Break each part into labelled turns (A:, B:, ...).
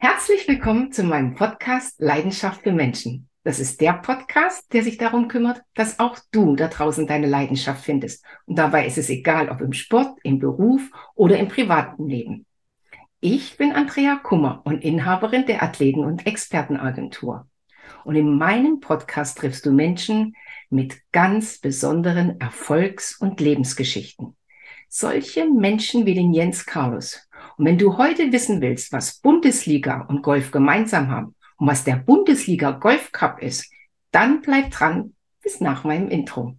A: Herzlich willkommen zu meinem Podcast Leidenschaft für Menschen. Das ist der Podcast, der sich darum kümmert, dass auch du da draußen deine Leidenschaft findest. Und dabei ist es egal, ob im Sport, im Beruf oder im privaten Leben. Ich bin Andrea Kummer und Inhaberin der Athleten- und Expertenagentur. Und in meinem Podcast triffst du Menschen mit ganz besonderen Erfolgs- und Lebensgeschichten. Solche Menschen wie den Jens Carlos. Und wenn du heute wissen willst, was Bundesliga und Golf gemeinsam haben und was der Bundesliga Golf Cup ist, dann bleib dran bis nach meinem Intro.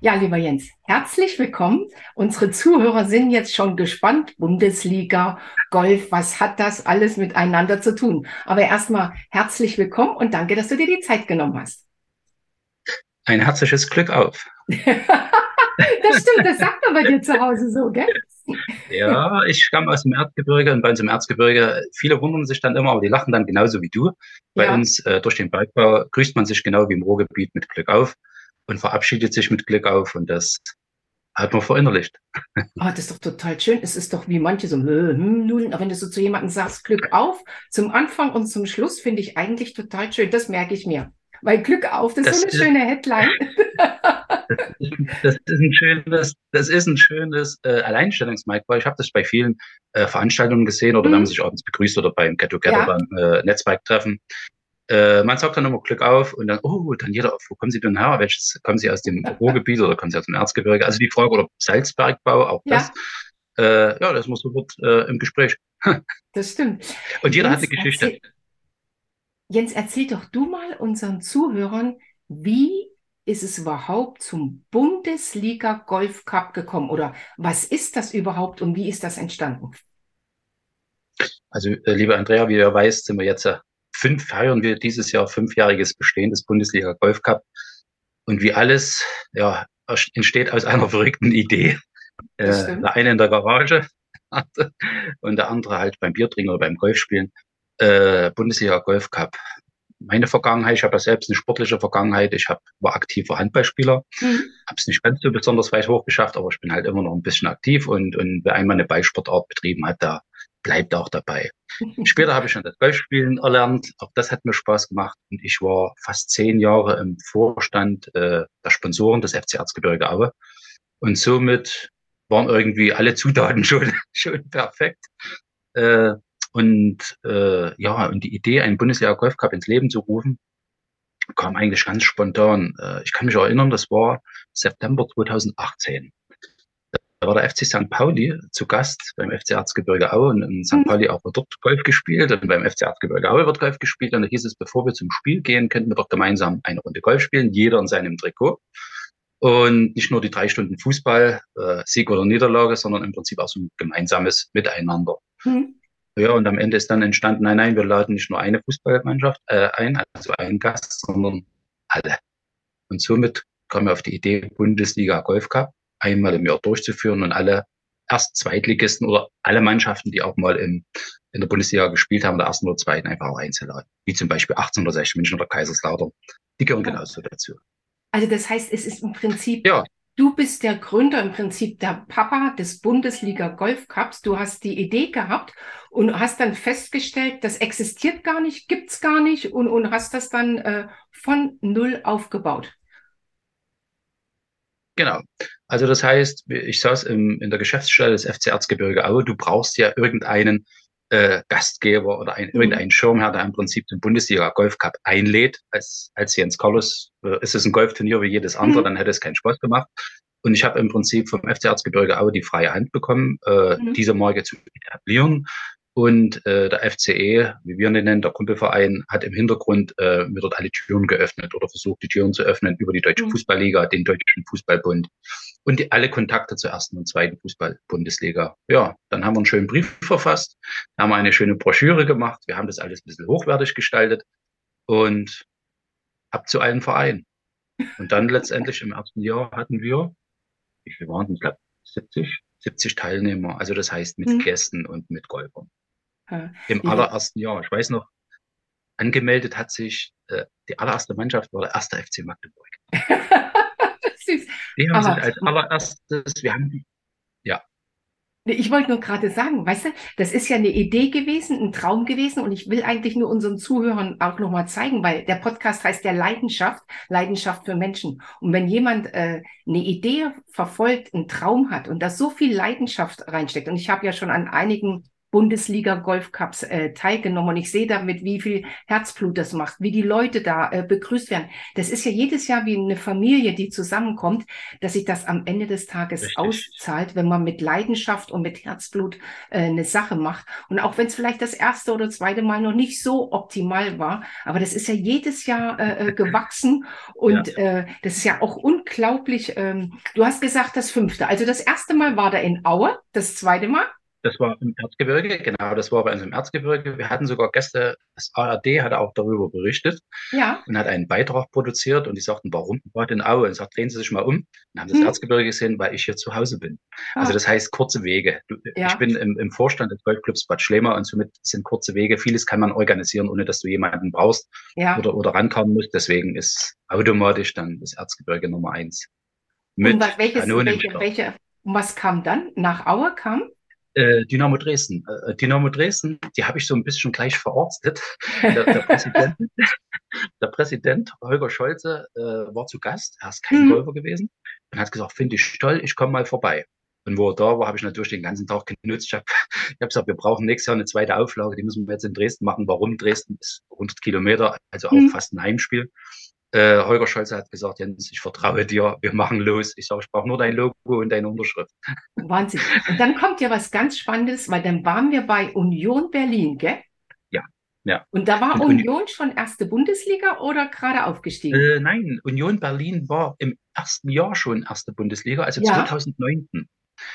A: Ja, lieber Jens, herzlich willkommen. Unsere Zuhörer sind jetzt schon gespannt. Bundesliga, Golf, was hat das alles miteinander zu tun? Aber erstmal herzlich willkommen und danke, dass du dir die Zeit genommen hast.
B: Ein herzliches Glück auf.
A: das stimmt, das sagt man bei dir zu Hause so, gell?
B: Ja, ich kam aus dem Erzgebirge und bei uns im Erzgebirge, viele wundern sich dann immer, aber die lachen dann genauso wie du. Bei ja. uns äh, durch den Bergbau grüßt man sich genau wie im Ruhrgebiet mit Glück auf und verabschiedet sich mit Glück auf und das hat man verinnerlicht.
A: Oh, das ist doch total schön. Es ist doch wie manche so, hm, nun, aber wenn du so zu jemandem sagst, Glück auf, zum Anfang und zum Schluss finde ich eigentlich total schön. Das merke ich mir. Weil Glück auf, das, das ist so eine ist, schöne Headline.
B: Das ist, das ist ein schönes, das ist ein schönes äh, Alleinstellungsmerkmal. Ich habe das bei vielen äh, Veranstaltungen gesehen oder mhm. wenn man sich abends begrüßt oder beim Get Together ja. beim äh, Netzwerktreffen. Äh, man sagt dann immer Glück auf und dann, oh, dann jeder, wo kommen Sie denn her? Welches, kommen Sie aus dem Ruhrgebiet oder kommen Sie aus dem Erzgebirge? Also die Frage, oder Salzbergbau, auch ja. das. Äh, ja, das muss sofort äh, im Gespräch.
A: das stimmt.
B: Und jeder Jens, hat eine Geschichte.
A: Erzähl, Jens, erzähl doch du mal unseren Zuhörern, wie ist es überhaupt zum Bundesliga Golf Cup gekommen? Oder was ist das überhaupt und wie ist das entstanden?
B: Also, äh, liebe Andrea, wie ja weißt, sind wir jetzt ja fünf feiern wir dieses Jahr fünfjähriges Bestehen des Bundesliga Golf Cup. Und wie alles, ja, entsteht aus einer verrückten Idee. Äh, der eine in der Garage und der andere halt beim Biertrinken oder beim Golfspielen. Äh, Bundesliga Golf Cup. Meine Vergangenheit, ich habe ja selbst eine sportliche Vergangenheit. Ich hab, war aktiver Handballspieler, mhm. habe es nicht ganz so besonders weit hochgeschafft, aber ich bin halt immer noch ein bisschen aktiv und, und wer einmal eine Ballsportart betrieben hat, da bleibt auch dabei. Später habe ich schon das Golfspielen erlernt. Auch das hat mir Spaß gemacht. Und ich war fast zehn Jahre im Vorstand äh, der Sponsoren des FC Erzgebirge Aue. Und somit waren irgendwie alle Zutaten schon, schon perfekt. Äh, und äh, ja, und die Idee, einen Bundesliga Golf Cup ins Leben zu rufen, kam eigentlich ganz spontan. Äh, ich kann mich erinnern, das war September 2018. Da war der FC St. Pauli zu Gast beim FC Erzgebirge Aue und in St. Mhm. Pauli auch dort Golf gespielt und beim FC Erzgebirge Aue wird Golf gespielt und da hieß es, bevor wir zum Spiel gehen, könnten wir doch gemeinsam eine Runde Golf spielen, jeder in seinem Trikot. Und nicht nur die drei Stunden Fußball, äh, Sieg oder Niederlage, sondern im Prinzip auch so ein gemeinsames Miteinander. Mhm. Ja, und am Ende ist dann entstanden, nein, nein, wir laden nicht nur eine Fußballmannschaft äh, ein, also einen Gast, sondern alle. Und somit kamen wir auf die Idee Bundesliga Golf Cup einmal im Jahr durchzuführen und alle Erst-, Zweitligisten oder alle Mannschaften, die auch mal im, in der Bundesliga gespielt haben, der ersten oder zweiten, einfach auch einzuladen. Wie zum Beispiel 1860 München oder Kaiserslautern. Die gehören genauso dazu.
A: Also das heißt, es ist im Prinzip, ja. du bist der Gründer, im Prinzip der Papa des Bundesliga Golf Cups. Du hast die Idee gehabt und hast dann festgestellt, das existiert gar nicht, gibt's gar nicht und, und hast das dann äh, von null aufgebaut.
B: Genau. Also das heißt, ich saß im, in der Geschäftsstelle des FC Erzgebirge Aue, du brauchst ja irgendeinen äh, Gastgeber oder ein, mhm. irgendeinen Schirmherr, der im Prinzip den Bundesliga Golf Cup einlädt. Als, als Jens Carlos äh, ist es ein Golfturnier wie jedes andere, mhm. dann hätte es keinen Spaß gemacht. Und ich habe im Prinzip vom FC Erzgebirge Aue die freie Hand bekommen, äh, mhm. diese Marke zu etablieren und äh, der FCE, wie wir ihn nennen, der Kumpelverein, hat im Hintergrund äh, mir dort alle Türen geöffnet oder versucht, die Türen zu öffnen über die Deutsche mhm. Fußballliga, den Deutschen Fußballbund und die, alle Kontakte zur ersten und zweiten Fußball-Bundesliga. Ja, dann haben wir einen schönen Brief verfasst, haben eine schöne Broschüre gemacht, wir haben das alles ein bisschen hochwertig gestaltet und ab zu allen Vereinen. Und dann letztendlich im ersten Jahr hatten wir, wie viel waren es? Ich glaube 70, 70 Teilnehmer. Also das heißt mit mhm. Gästen und mit Golfern. Ja. Im allerersten Jahr. Ich weiß noch, angemeldet hat sich äh, die allererste Mannschaft war der erste FC Magdeburg.
A: Süß.
B: Die haben sich als allererstes, wir haben, ja,
A: Ich wollte nur gerade sagen, weißt du, das ist ja eine Idee gewesen, ein Traum gewesen und ich will eigentlich nur unseren Zuhörern auch nochmal zeigen, weil der Podcast heißt ja Leidenschaft, Leidenschaft für Menschen. Und wenn jemand äh, eine Idee verfolgt, einen Traum hat und da so viel Leidenschaft reinsteckt, und ich habe ja schon an einigen Bundesliga Golf Cups äh, teilgenommen und ich sehe damit, wie viel Herzblut das macht, wie die Leute da äh, begrüßt werden. Das ist ja jedes Jahr wie eine Familie, die zusammenkommt, dass sich das am Ende des Tages
B: Richtig.
A: auszahlt, wenn man mit Leidenschaft und mit Herzblut äh, eine Sache macht. Und auch wenn es vielleicht das erste oder zweite Mal noch nicht so optimal war, aber das ist ja jedes Jahr äh, äh, gewachsen und äh, das ist ja auch unglaublich. Ähm, du hast gesagt, das fünfte. Also das erste Mal war da in Aue, das zweite Mal.
B: Das war im Erzgebirge, genau, das war bei uns im Erzgebirge. Wir hatten sogar Gäste, das ARD hatte auch darüber berichtet
A: Ja,
B: und hat einen Beitrag produziert und die sagten, warum gerade in Aue? Und sagt, drehen Sie sich mal um. Und haben das
A: Hm.
B: Erzgebirge gesehen, weil ich hier zu Hause bin.
A: Ah.
B: Also das heißt kurze Wege. Du,
A: Ja.
B: Ich bin im, im Vorstand des Golfclubs Bad Schlema und somit sind kurze Wege. Vieles kann man organisieren, ohne dass du jemanden brauchst
A: ja.
B: oder, oder rankommen musst. Deswegen ist automatisch dann das Erzgebirge Nummer eins.
A: Und was, welches, welche, welche, und was kam dann? Nach Aue kam?
B: Äh, Dynamo Dresden. Äh, Dynamo Dresden, die habe ich so ein bisschen gleich verarztet. Der, der, Präsident, der Präsident Holger Scholze äh, war zu Gast. Er ist kein
A: Mhm.
B: Golfer gewesen und hat gesagt, finde ich toll, ich komme mal vorbei. Und wo er da war, habe ich natürlich den ganzen Tag genutzt. Ich habe hab gesagt, wir brauchen nächstes Jahr eine zweite Auflage, die müssen wir jetzt in Dresden machen. Warum? Dresden ist 100 Kilometer, also auch
A: Mhm.
B: fast ein Heimspiel. Äh, Holger Scholze hat gesagt, Jens, ich vertraue dir, wir machen los. Ich sage, ich brauche nur dein Logo und deine Unterschrift.
A: Wahnsinn. Und dann kommt ja was ganz Spannendes, weil dann waren wir bei Union Berlin, gell?
B: Ja, ja.
A: Und da war
B: Und Uni-
A: Union schon erste Bundesliga oder gerade aufgestiegen?
B: Äh, nein, Union Berlin war im ersten Jahr schon erste Bundesliga, also
A: Ja.
B: 2009.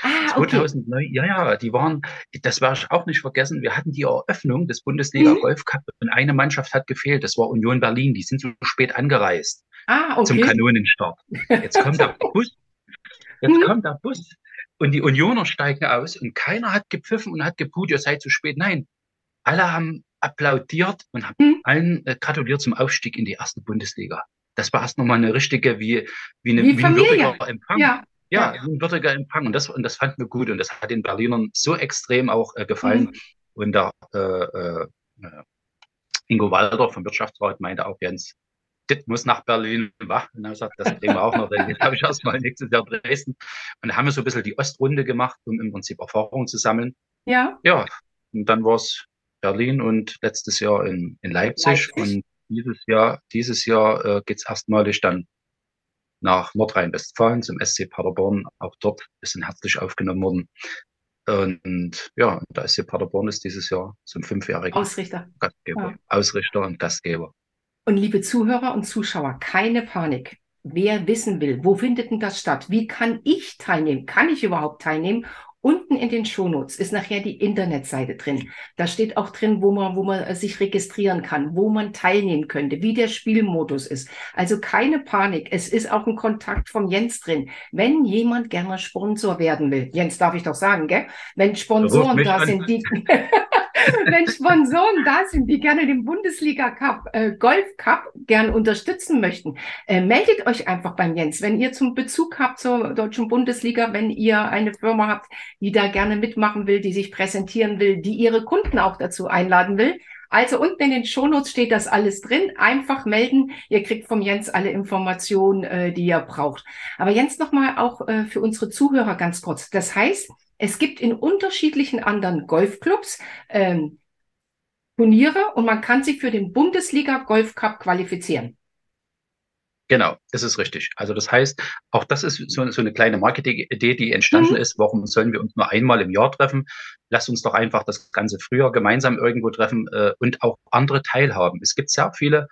A: ah, okay.
B: 2009, ja, ja, die waren, das werde ich auch nicht vergessen, wir hatten die Eröffnung des Bundesliga
A: Mhm.
B: Golf Cup und eine Mannschaft hat gefehlt, das war Union Berlin, die sind so spät angereist
A: Ah,
B: zum
A: okay.
B: Kanonenstart. Jetzt kommt der Bus, jetzt
A: Mhm.
B: kommt der Bus und die Unioner steigen aus und keiner hat gepfiffen und hat geput, ihr seid zu spät. Nein, alle haben applaudiert und haben
A: Mhm.
B: allen äh, gratuliert zum Aufstieg in die erste Bundesliga. Das war erst nochmal eine richtige, wie, wie, eine,
A: Wie
B: wie ein würdiger Empfang.
A: Ja,
B: Ja,
A: ja.
B: ein würdiger Empfang. Und das, und das fanden wir gut. Und das hat den Berlinern so extrem auch äh, gefallen.
A: Mhm.
B: Und der äh, äh, äh, Ingo Walder vom Wirtschaftsrat meinte auch, Jens, das muss nach Berlin. Wach. Und er hat gesagt, das kriegen wir auch noch. Dann habe ich erstmal nächstes Jahr Dresden. Und da haben wir so ein bisschen die Ostrunde gemacht, um im Prinzip Erfahrungen zu sammeln.
A: ja.
B: Ja, und dann war es Berlin und letztes Jahr in, in Leipzig.
A: Leipzig.
B: Und dieses Jahr, dieses Jahr äh, geht's erstmalig dann nach Nordrhein-Westfalen zum SC Paderborn. Auch dort ist ein herzlich aufgenommen worden. Und ja, der SC Paderborn ist dieses Jahr zum fünfjährigen
A: Ausrichter.
B: Gastgeber,
A: Ja.
B: Ausrichter und Gastgeber.
A: Und liebe Zuhörer und Zuschauer, keine Panik. Wer wissen will, wo findet denn das statt? Wie kann ich teilnehmen? Kann ich überhaupt teilnehmen? Unten in den Shownotes ist nachher die Internetseite drin. Da steht auch drin, wo man, wo man äh, sich registrieren kann, wo man teilnehmen könnte, wie der Spielmodus ist. Also keine Panik. Es ist auch ein Kontakt vom Jens drin. Wenn jemand gerne Sponsor werden will, Jens darf ich doch sagen, gell? Wenn Sponsoren da sind, die, wenn Sponsoren da sind, die gerne den Bundesliga Cup, äh, Golf Cup gern unterstützen möchten, äh, meldet euch einfach beim Jens. Wenn ihr zum Bezug habt zur deutschen Bundesliga, wenn ihr eine Firma habt, die da gerne mitmachen will, die sich präsentieren will, die ihre Kunden auch dazu einladen will. Also unten in den Shownotes steht das alles drin. Einfach melden. Ihr kriegt vom Jens alle Informationen, äh, die ihr braucht. Aber Jens nochmal auch äh, für unsere Zuhörer ganz kurz. Das heißt, es gibt in unterschiedlichen anderen Golfclubs ähm, Turniere und man kann sich für den Bundesliga Golf Cup qualifizieren.
B: Genau, das ist richtig. Also das heißt, auch das ist so, so eine kleine Marketing-Idee, die entstanden
A: Mhm.
B: ist. Warum sollen wir uns nur einmal im Jahr treffen? Lasst uns doch einfach das ganze Frühjahr gemeinsam irgendwo treffen äh, und auch andere teilhaben. Es gibt sehr viele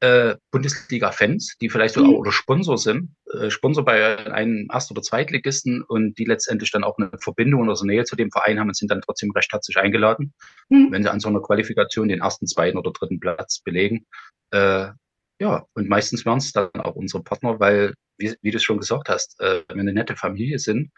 B: äh, Bundesliga-Fans, die vielleicht
A: Mhm.
B: sogar oder Sponsor sind, äh, Sponsor bei einem Erst- oder Zweitligisten und die letztendlich dann auch eine Verbindung oder so Nähe zu dem Verein haben und sind dann trotzdem recht herzlich eingeladen,
A: Mhm.
B: wenn sie an so einer Qualifikation den ersten, zweiten oder dritten Platz belegen. Äh, ja, und meistens werden es dann auch unsere Partner, weil, wie, wie du es schon gesagt hast, äh, wir eine nette Familie sind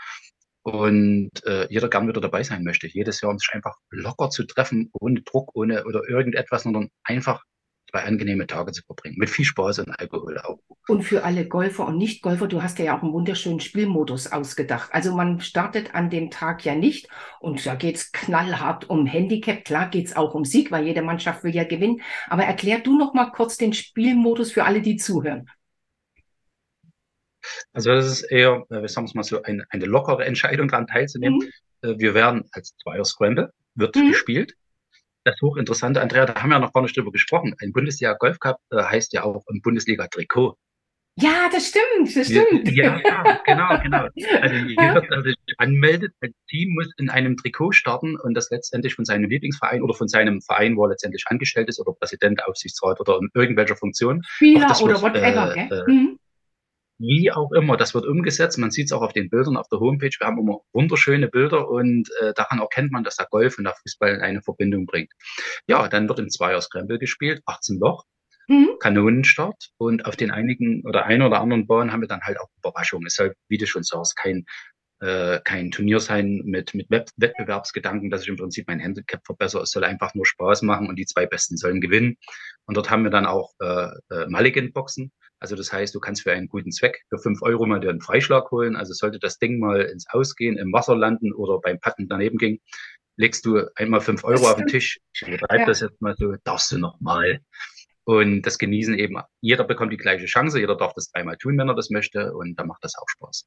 B: und äh, jeder gern wieder dabei sein möchte. Jedes Jahr um sich einfach locker zu treffen, ohne Druck, ohne oder irgendetwas, sondern einfach zwei angenehme Tage zu verbringen. Mit viel Spaß und Alkohol auch.
A: Und für alle Golfer und Nicht-Golfer, du hast ja auch einen wunderschönen Spielmodus ausgedacht. Also man startet an dem Tag ja nicht und da geht's knallhart um Handicap. Klar geht's auch um Sieg, weil jede Mannschaft will ja gewinnen. Aber erklär du noch mal kurz den Spielmodus für alle, die zuhören.
B: Also das ist eher, äh, wir sagen es mal so, eine, eine lockere Entscheidung daran teilzunehmen. Mhm. Äh, wir werden als Zweier Scramble wird mhm. gespielt das hochinteressante, Andrea, da haben wir ja noch gar nicht drüber gesprochen. Ein Bundesliga Golf Cup äh, heißt ja auch ein Bundesliga Trikot.
A: Ja, das stimmt, das stimmt.
B: Ja, ja genau, genau. Also jeder, der sich anmeldet, ein Team muss in einem Trikot starten und das letztendlich von seinem Lieblingsverein oder von seinem Verein, wo er letztendlich angestellt ist oder Präsident, Aufsichtsrat oder in irgendwelcher Funktion.
A: Spieler oder whatever, äh, gell? Äh, mhm.
B: Wie auch immer, das wird umgesetzt. Man sieht es auch auf den Bildern auf der Homepage. Wir haben immer wunderschöne Bilder und äh, daran erkennt man, dass der Golf und der Fußball eine Verbindung bringt. Ja, dann wird im Zweier Scramble gespielt, 18 Loch, mhm. Kanonenstart und auf den einigen oder ein oder anderen Bahnen haben wir dann halt auch Überraschungen. Es soll, wie du schon sagst, kein äh, kein Turnier sein mit, mit Web Wettbewerbsgedanken, dass ich im Prinzip mein Handicap verbessere. Es soll einfach nur Spaß machen und die zwei Besten sollen gewinnen. Und dort haben wir dann auch äh, äh, Mulligan-Boxen. Also das heißt, du kannst für einen guten Zweck für fünf Euro mal dir einen Freischlag holen. Also sollte das Ding mal ins Ausgehen, im Wasser landen oder beim Patten daneben ging, legst du einmal fünf Euro auf den Tisch. Ich übertreibe ja. das jetzt mal so, darfst du noch mal. Und das genießen eben, jeder bekommt die gleiche Chance, jeder darf das dreimal tun, wenn er das möchte, und da macht das auch Spaß.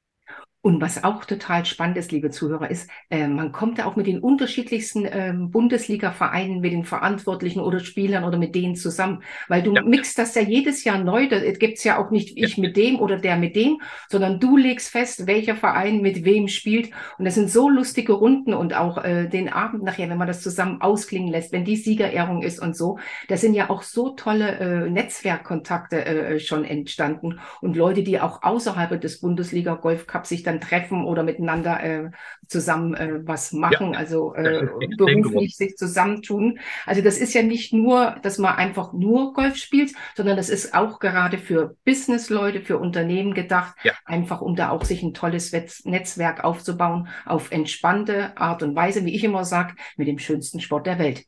A: Und was auch total spannend ist, liebe Zuhörer, ist, äh, man kommt da auch mit den unterschiedlichsten äh, Bundesliga-Vereinen, mit den Verantwortlichen oder Spielern oder mit denen zusammen. Weil du ja. mixt das ja jedes Jahr neu. Da gibt's ja auch nicht ich ja. mit dem oder der mit dem, sondern du legst fest, welcher Verein mit wem spielt. Und das sind so lustige Runden und auch äh, den Abend nachher, wenn man das zusammen ausklingen lässt, wenn die Siegerehrung ist und so. Das sind ja auch so tolle äh, Netzwerkkontakte äh, schon entstanden und Leute, die auch außerhalb des Bundesliga Golf Cup sich dann dann treffen oder miteinander äh, zusammen äh, was machen, ja, also äh, beruflich sich zusammentun. Also das ist ja nicht nur, dass man einfach nur Golf spielt, sondern das ist auch gerade für Businessleute, für Unternehmen gedacht, ja. einfach um da auch sich ein tolles Netzwerk aufzubauen auf entspannte Art und Weise, wie ich immer sage, mit dem schönsten Sport der Welt.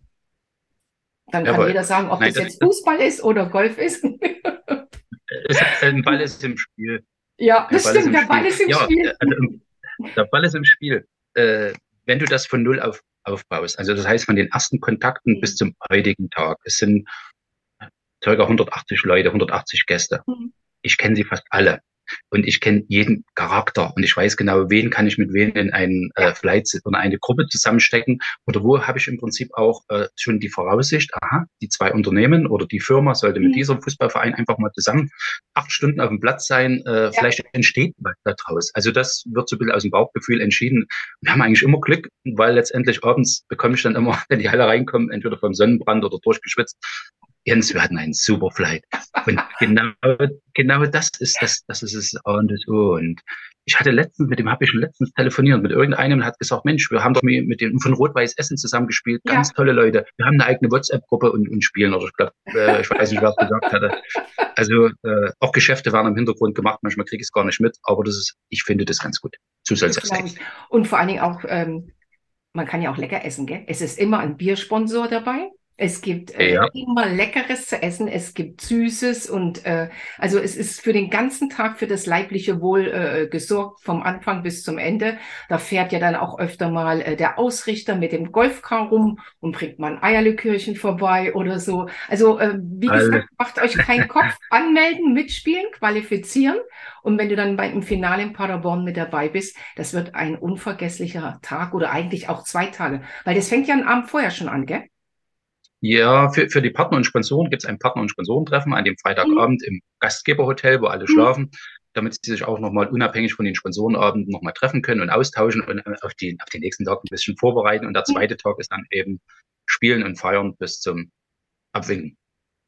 A: Dann kann Jawohl. jeder sagen, ob Nein, das, das jetzt Fußball ist oder Golf ist.
B: ein Ball ist im Spiel.
A: Ja, das stimmt, der Ball ist im ja, Spiel.
B: Also, der Ball ist im Spiel. Äh, wenn du das von null auf aufbaust, also das heißt von den ersten Kontakten mhm. bis zum heutigen Tag, es sind ca. 180 Leute, 180 Gäste. Mhm. Ich kenne sie fast alle und ich kenne jeden Charakter und ich weiß genau, wen kann ich mit wen in einen äh, Flight oder eine Gruppe zusammenstecken oder wo habe ich im Prinzip auch äh, schon die Voraussicht, aha, die zwei Unternehmen oder die Firma sollte mit mhm. diesem Fußballverein einfach mal zusammen acht Stunden auf dem Platz sein, äh, ja. vielleicht entsteht was daraus. Also das wird so ein bisschen aus dem Bauchgefühl entschieden. Wir haben eigentlich immer Glück, weil letztendlich abends bekomme ich dann immer, wenn die Halle reinkommen, entweder vom Sonnenbrand oder durchgeschwitzt, Jens, wir hatten einen super Flight. Und genau, genau das ist das, das ist es A und das O. Und ich hatte letztens, mit dem habe ich schon letztens telefoniert, mit irgendeinem und hat gesagt, Mensch, wir haben doch mit dem von Rot-Weiß Essen zusammengespielt, ganz ja. tolle Leute. Wir haben eine eigene WhatsApp-Gruppe und, und spielen. Oder ich glaube, äh, ich weiß nicht, wer es gesagt hatte. Also äh, auch Geschäfte werden im Hintergrund gemacht, manchmal kriege ich es gar nicht mit, aber das ist, ich finde das ganz gut. So soll es sein.
A: Und vor allen Dingen auch, ähm, man kann ja auch lecker essen, gell? Es ist immer ein Biersponsor dabei. Es gibt äh, ja. immer Leckeres zu essen, es gibt Süßes und äh, also es ist für den ganzen Tag für das leibliche Wohl äh, gesorgt, vom Anfang bis zum Ende. Da fährt ja dann auch öfter mal äh, der Ausrichter mit dem Golfcar rum und bringt mal ein Eierlikörchen vorbei oder so. Also äh, wie Alle. gesagt, macht euch keinen Kopf, anmelden, mitspielen, qualifizieren und wenn du dann beim Finale in Paderborn mit dabei bist, das wird ein unvergesslicher Tag oder eigentlich auch zwei Tage, weil das fängt ja einen Abend vorher schon an, gell?
B: Ja, für, für die Partner und Sponsoren gibt es ein Partner- und Sponsorentreffen an dem Freitagabend im Gastgeberhotel, wo alle mhm. schlafen, damit sie sich auch nochmal unabhängig von den Sponsorenabenden nochmal treffen können und austauschen und auf, die, auf den nächsten Tag ein bisschen vorbereiten. Und der mhm. zweite. Tag ist dann eben Spielen und Feiern bis zum Abwinken.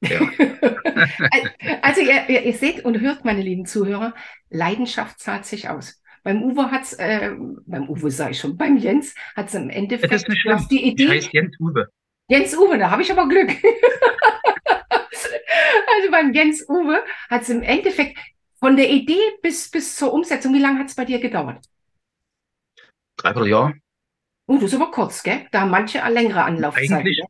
B: Ja.
A: also ihr, ihr, ihr, seht und hört, meine lieben Zuhörer, Leidenschaft zahlt sich aus. Beim Uwe hat's, äh, beim Uwe sage ich schon, beim Jens hat es im Endeffekt
B: das ist nicht schlimm. die Idee. Ich heißt Jens Uwe.
A: Jens Uwe, da habe ich aber Glück. also beim Jens Uwe hat es im Endeffekt von der Idee bis, bis zur Umsetzung, wie lange hat es bei dir gedauert?
B: Dreiviertel Jahr.
A: Oh, das ist aber kurz, gell? Da haben manche längere Anlaufzeiten.
B: Eigentlich,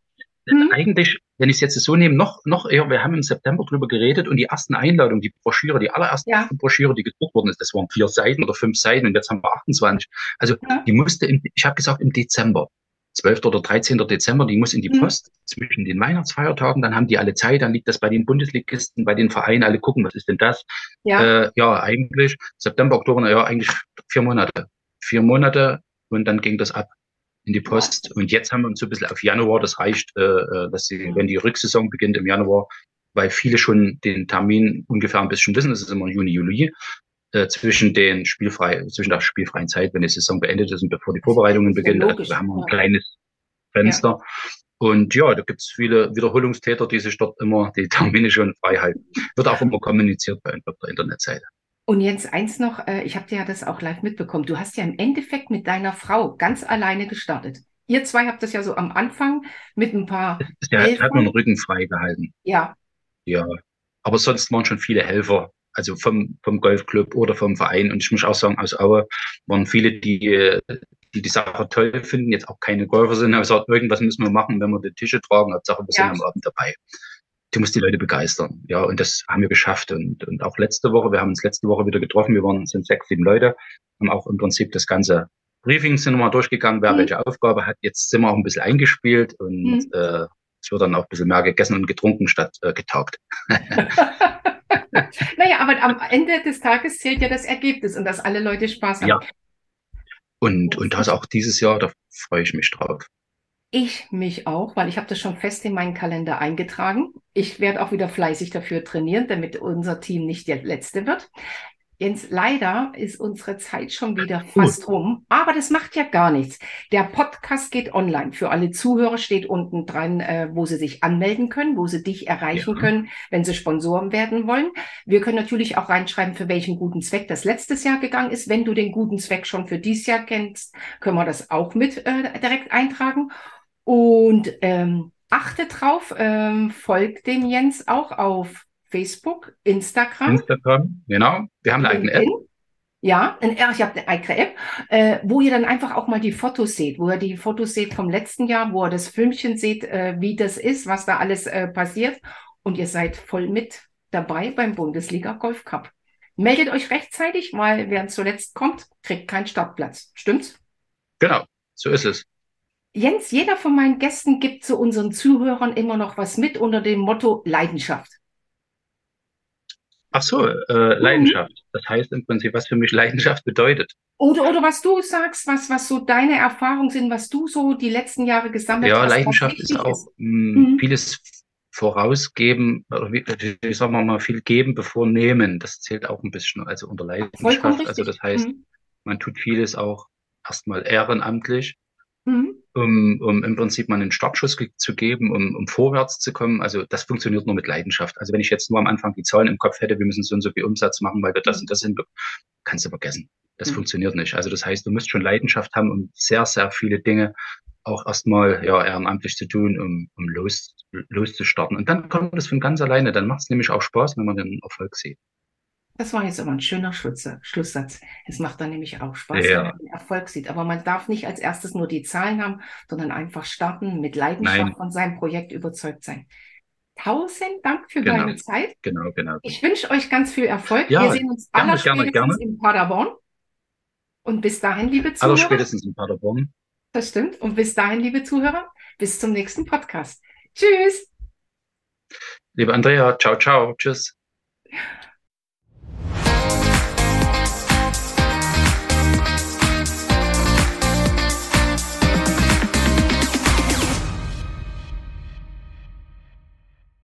B: mhm. eigentlich, wenn ich es jetzt so nehme, noch, noch eher, wir haben im September drüber geredet und die ersten Einladungen, die Broschüre, die allererste ja. Broschüre, die gedruckt worden ist, das waren vier Seiten oder fünf Seiten und jetzt haben wir 28. Also ja. die musste, im, ich habe gesagt, im Dezember. 12. oder 13. Dezember, die muss in die mhm. Post mhm. zwischen den Weihnachtsfeiertagen, dann haben die alle Zeit, dann liegt das bei den Bundesligisten, bei den Vereinen, alle gucken, was ist denn das? Ja, äh, ja eigentlich September, Oktober, ja, eigentlich vier Monate. Vier Monate und dann ging das ab in die Post. Und jetzt haben wir uns so ein bisschen auf Januar, das reicht, äh, äh dass sie, wenn die Rücksaison beginnt im Januar, weil viele schon den Termin ungefähr ein bisschen wissen, das ist immer Juni, Juli, äh, zwischen den spielfrei, zwischen der spielfreien Zeit, wenn die Saison beendet ist und bevor die Vorbereitungen beginnen. Also wir haben ein kleines Fenster. Ja. Und ja, da gibt es viele Wiederholungstäter, die sich dort immer die Termine schon frei halten. Wird auch immer kommuniziert bei auf der Internetseite.
A: Und jetzt eins noch, äh, ich habe dir ja das auch live mitbekommen. Du hast ja im Endeffekt mit deiner Frau ganz alleine gestartet. Ihr zwei habt das ja so am Anfang mit ein paar.
B: Der Helfern. hat nur den Rücken frei gehalten.
A: Ja.
B: Ja. Aber sonst waren schon viele Helfer also vom, vom Golfclub oder vom Verein. Und ich muss auch sagen, aus Aue waren viele, die, die die Sache toll finden, jetzt auch keine Golfer sind, aber gesagt, irgendwas müssen wir machen, wenn wir die Tische tragen, Hauptsache wir ja. sind am Abend dabei. Du musst die Leute begeistern. Ja, und das haben wir geschafft. Und, und auch letzte Woche, wir haben uns letzte Woche wieder getroffen, wir waren, sind sechs, sieben Leute, haben auch im Prinzip das ganze Briefing sind nochmal durchgegangen, wer mhm. welche Aufgabe hat. Jetzt sind wir auch ein bisschen eingespielt und mhm. äh, es wird dann auch ein bisschen mehr gegessen und getrunken statt äh, getaugt.
A: naja, aber am Ende des Tages zählt ja das Ergebnis und dass alle Leute Spaß haben. Ja.
B: Und, und das auch dieses Jahr, da freue ich mich drauf.
A: Ich mich auch, weil ich habe das schon fest in meinen Kalender eingetragen. Ich werde auch wieder fleißig dafür trainieren, damit unser Team nicht der letzte wird. Jens, leider ist unsere Zeit schon wieder fast rum, aber das macht ja gar nichts. Der Podcast geht online. Für alle Zuhörer steht unten dran, äh, wo sie sich anmelden können, wo sie dich erreichen ja. können, wenn sie Sponsoren werden wollen. Wir können natürlich auch reinschreiben, für welchen guten Zweck das letztes Jahr gegangen ist. Wenn du den guten Zweck schon für dieses Jahr kennst, können wir das auch mit äh, direkt eintragen. Und ähm, achte drauf, ähm, folgt dem Jens auch auf Facebook, Instagram.
B: Instagram, genau. Wir haben eine eigene App.
A: Ja, ich habe eine eigene App, äh, wo ihr dann einfach auch mal die Fotos seht, wo ihr die Fotos seht vom letzten Jahr, wo ihr das Filmchen seht, äh, wie das ist, was da alles äh, passiert. Und ihr seid voll mit dabei beim Bundesliga Golf Cup. Meldet euch rechtzeitig, weil wer zuletzt kommt, kriegt keinen Startplatz. Stimmt's?
B: Genau, so ist es.
A: Jens, jeder von meinen Gästen gibt zu unseren Zuhörern immer noch was mit unter dem Motto Leidenschaft.
B: Ach so, äh, Leidenschaft. Mhm. Das heißt im Prinzip, was für mich Leidenschaft bedeutet.
A: Oder, oder was du sagst, was, was so deine Erfahrungen sind, was du so die letzten Jahre gesammelt
B: ja, hast. Ja, Leidenschaft ist auch ist. Mh, mhm. vieles vorausgeben, oder wie, wie sagen wir mal, viel geben, bevor nehmen. Das zählt auch ein bisschen, also unter Leidenschaft. Also das heißt, mhm. man tut vieles auch erstmal ehrenamtlich mhm. um, um im Prinzip mal einen Startschuss zu geben, um, um vorwärts zu kommen. Also das funktioniert nur mit Leidenschaft. Also wenn ich jetzt nur am Anfang die Zahlen im Kopf hätte, wir müssen so und so viel Umsatz machen, weil wir das mhm. und das sind, kannst du vergessen. Das mhm. funktioniert nicht. Also das heißt, du musst schon Leidenschaft haben, um sehr, sehr viele Dinge auch erstmal ja, ehrenamtlich zu tun, um, um los, loszustarten. Und dann kommt es von ganz alleine. Dann macht es nämlich auch Spaß, wenn man den Erfolg sieht.
A: Das war jetzt aber ein schöner Schlusssatz. Es macht dann nämlich auch Spaß, ja. wenn man den Erfolg sieht. Aber man darf nicht als erstes nur die Zahlen haben, sondern einfach starten, mit Leidenschaft Nein. von seinem Projekt überzeugt sein. Tausend Dank für genau. deine Zeit.
B: Genau, genau.
A: Ich wünsche euch ganz viel Erfolg. Ja, Wir sehen uns gerne, aller spätestens gerne, gerne. in Paderborn. Und bis dahin, liebe Zuhörer. Aller
B: spätestens in Paderborn.
A: Das stimmt. Und bis dahin, liebe Zuhörer, bis zum nächsten Podcast. Tschüss.
B: Liebe Andrea, ciao, ciao. Tschüss.